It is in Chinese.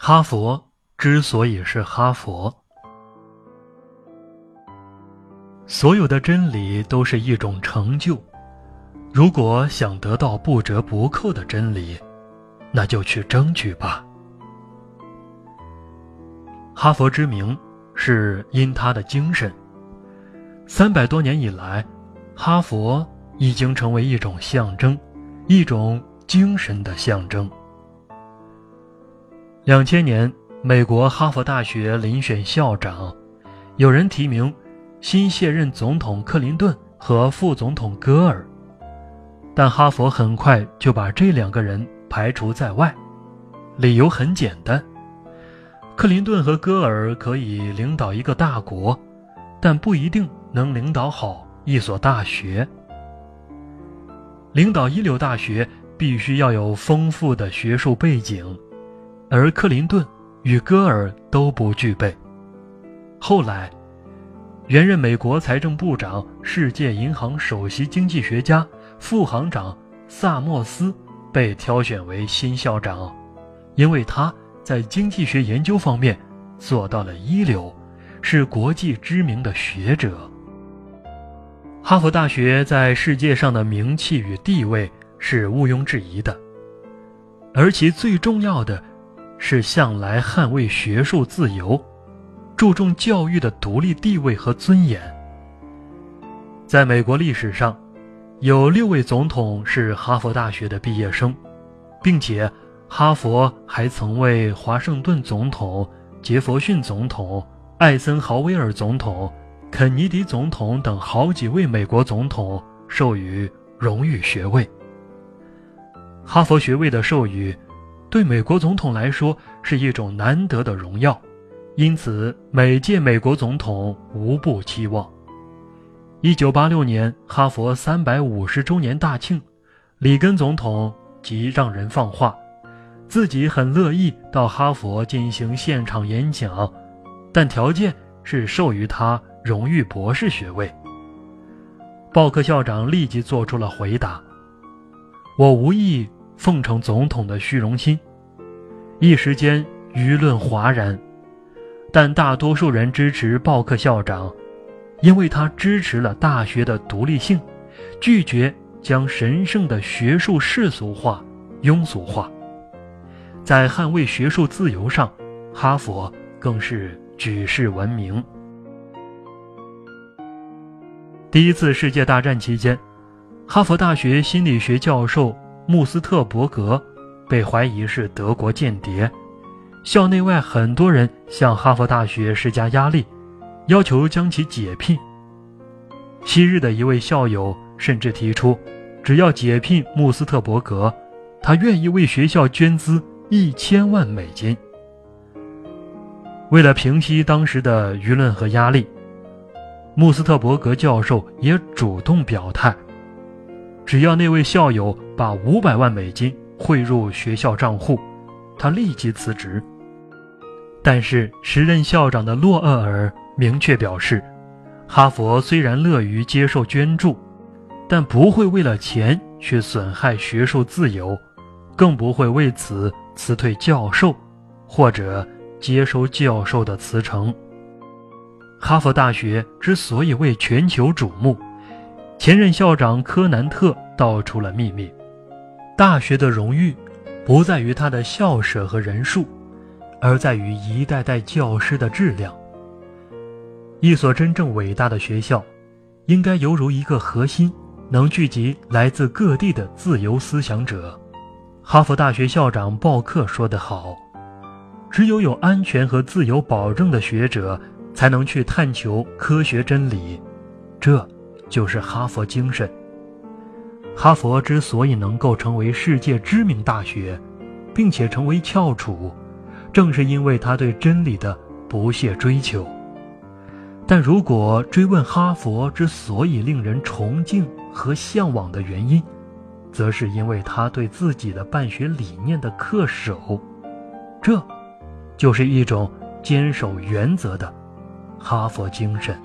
哈佛之所以是哈佛，所有的真理都是一种成就。如果想得到不折不扣的真理，那就去争取吧。哈佛之名是因他的精神。三百多年以来，哈佛已经成为一种象征，一种精神的象征。两千年，美国哈佛大学遴选校长，有人提名新卸任总统克林顿和副总统戈尔。但哈佛很快就把这两个人排除在外，理由很简单：克林顿和戈尔可以领导一个大国，但不一定能领导好一所大学。领导一流大学必须要有丰富的学术背景，而克林顿与戈尔都不具备。后来，原任美国财政部长、世界银行首席经济学家。副行长萨默斯被挑选为新校长，因为他在经济学研究方面做到了一流，是国际知名的学者。哈佛大学在世界上的名气与地位是毋庸置疑的，而其最重要的，是向来捍卫学术自由，注重教育的独立地位和尊严。在美国历史上。有六位总统是哈佛大学的毕业生，并且哈佛还曾为华盛顿总统、杰弗逊总统、艾森豪威尔总统、肯尼迪总统等好几位美国总统授予荣誉学位。哈佛学位的授予，对美国总统来说是一种难得的荣耀，因此每届美国总统无不期望。一九八六年，哈佛三百五十周年大庆，里根总统即让人放话，自己很乐意到哈佛进行现场演讲，但条件是授予他荣誉博士学位。鲍克校长立即做出了回答：“我无意奉承总统的虚荣心。”一时间舆论哗然，但大多数人支持鲍克校长。因为他支持了大学的独立性，拒绝将神圣的学术世俗化、庸俗化，在捍卫学术自由上，哈佛更是举世闻名。第一次世界大战期间，哈佛大学心理学教授穆斯特伯格被怀疑是德国间谍，校内外很多人向哈佛大学施加压力。要求将其解聘。昔日的一位校友甚至提出，只要解聘穆斯特伯格，他愿意为学校捐资一千万美金。为了平息当时的舆论和压力，穆斯特伯格教授也主动表态，只要那位校友把五百万美金汇入学校账户，他立即辞职。但是时任校长的洛厄尔。明确表示，哈佛虽然乐于接受捐助，但不会为了钱去损害学术自由，更不会为此辞退教授，或者接收教授的辞呈。哈佛大学之所以为全球瞩目，前任校长科南特道出了秘密：大学的荣誉不在于它的校舍和人数，而在于一代代教师的质量。一所真正伟大的学校，应该犹如一个核心，能聚集来自各地的自由思想者。哈佛大学校长鲍克说得好：“只有有安全和自由保证的学者，才能去探求科学真理。这就是哈佛精神。哈佛之所以能够成为世界知名大学，并且成为翘楚，正是因为他对真理的不懈追求。”但如果追问哈佛之所以令人崇敬和向往的原因，则是因为他对自己的办学理念的恪守，这，就是一种坚守原则的哈佛精神。